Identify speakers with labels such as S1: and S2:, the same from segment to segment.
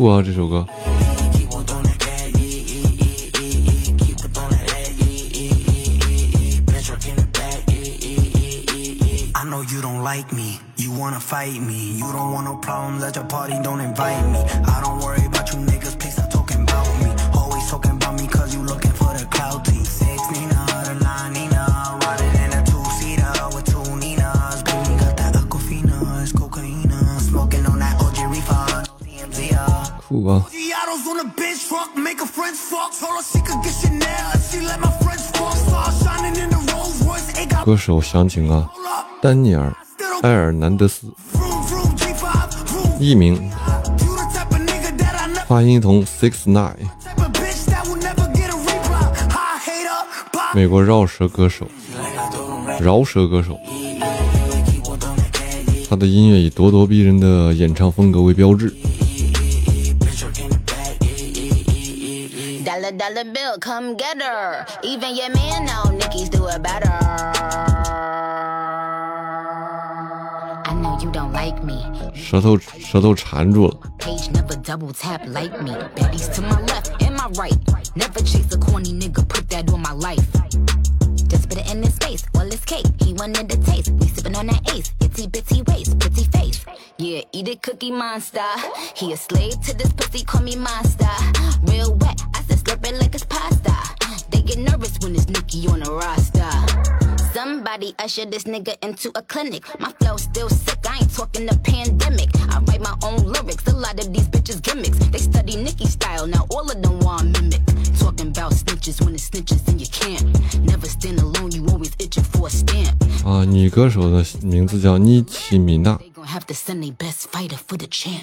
S1: 酷啊，这首歌。you don't like me. You wanna fight me. You don't want no problems at your party, don't invite me. I don't worry about you niggas, talking about me. Always talking about me cause you looking for the clout team. 歌手详情啊，丹尼尔·埃尔南德斯，艺名，发音同 Six Nine，美国饶舌歌手，饶舌歌手，他的音乐以咄咄逼人的演唱风格为标志。Dollar, dollar bill, come get her. Even your man now, Nicky's do it better. I know you don't like me. 舌头舌头缠住了。Page never double tap like me. Baby's to my left and my right. Never chase a corny nigga, put that on my life. Just put it in his face, Well, it's cake. He wanted the taste. We sipping on that ace. Itty bitty waist, pretty face. Yeah, eat it, cookie monster. He a slave to this pussy, call me monster. Real wet, Rip like it's pasta. They get nervous when it's Nikki on a roster. Somebody usher this nigga into a clinic. My flow still sick, I ain't talking the pandemic. I write my own lyrics, a lot of these bitches gimmicks. They study Nicki style, now all of them want mimic. Talking about snitches when it's snitches and you can't. Never stand alone, you always itching for a stamp. 啊，女歌手的名字叫妮奇米娜。They gon' have to send their best fighter for the champ.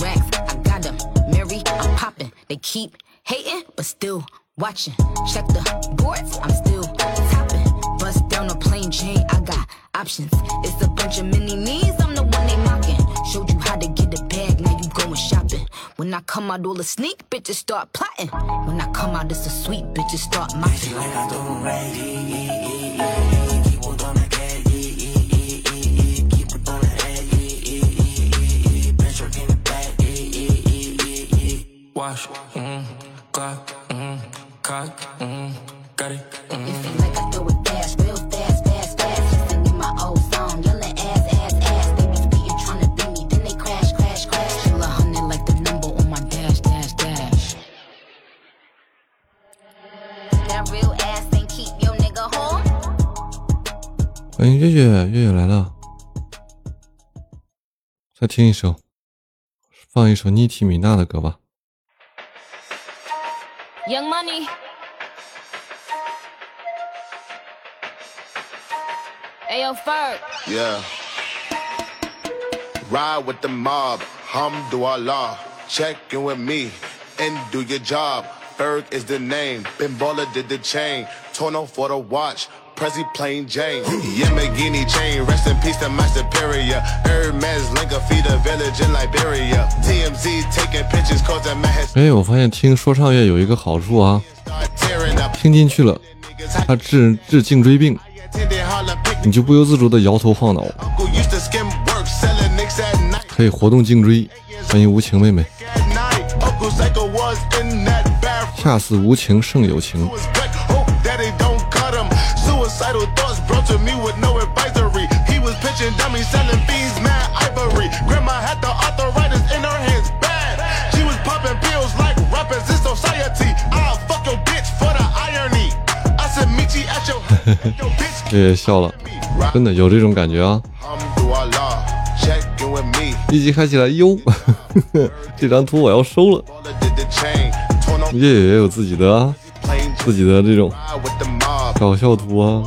S1: Racks, I got them. Mary, I'm popping. They keep Hating, but still watching. Check the boards, I'm still topping. Bust down a plain chain, I got options. It's a bunch of mini knees, I'm the one they mocking. Showed you how to get the bag, now you going shopping. When I come out, all the sneak bitches start plotting. When I come out, it's a sweet bitches start mopping. Like I do, not right? 欢迎月月，月月来了。再听一首，放一首妮提米娜的歌吧。Young Money. Ayo, Ferg. Yeah. Ride with the mob. Hamdulillah. Check in with me and do your job. Ferg is the name. Pinballer did the chain. off for the watch. 哎，我发现听说唱乐有一个好处啊，听进去了，它治治颈椎病，你就不由自主的摇头晃脑，可以活动颈椎。欢迎无情妹妹，恰似无情胜有情。笑了，真的有这种感觉啊！一级开起来哟，这张图我要收了。月月也有自己的自己的这种。搞笑图啊！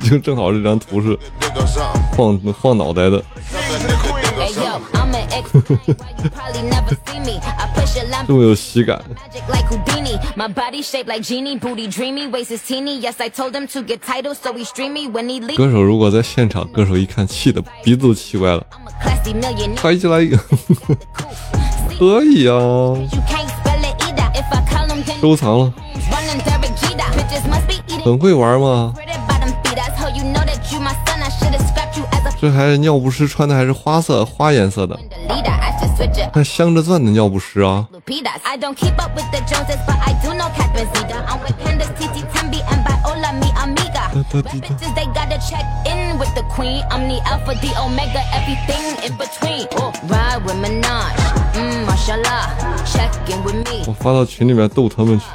S1: 就正好这张图是放放脑袋的，这么有喜感。my body shaped like j e a n i e booty dreamy wastes teeny yes i told them to get titles so he's dreamy when he leaves 歌手如果在现场歌手一看气的鼻子都气歪了一来可以啊收藏了很会玩吗这还尿不湿穿的还是花色花颜色的还镶着钻的尿不湿啊！我发到群里面逗他们去。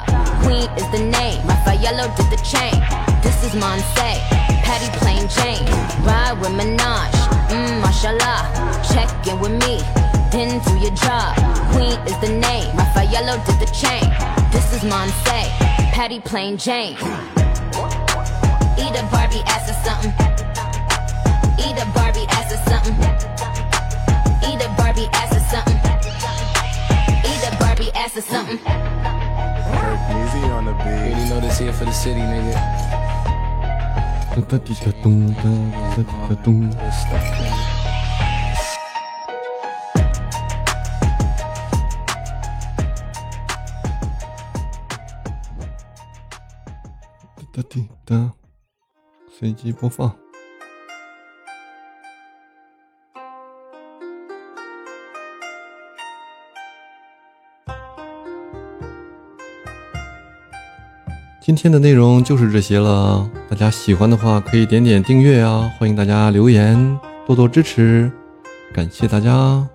S1: can your job. Queen is the name. Raffaello did the chain. This is Monse, Patty Plain Jane. Eat a Barbie ass or something. Eat a Barbie ass or something. Eat a Barbie ass or something. Eat a Barbie ass or something. Easy on the beat. You know this here for the city, nigga. 哒滴哒，随机播放。今天的内容就是这些了，大家喜欢的话可以点点订阅啊！欢迎大家留言，多多支持，感谢大家！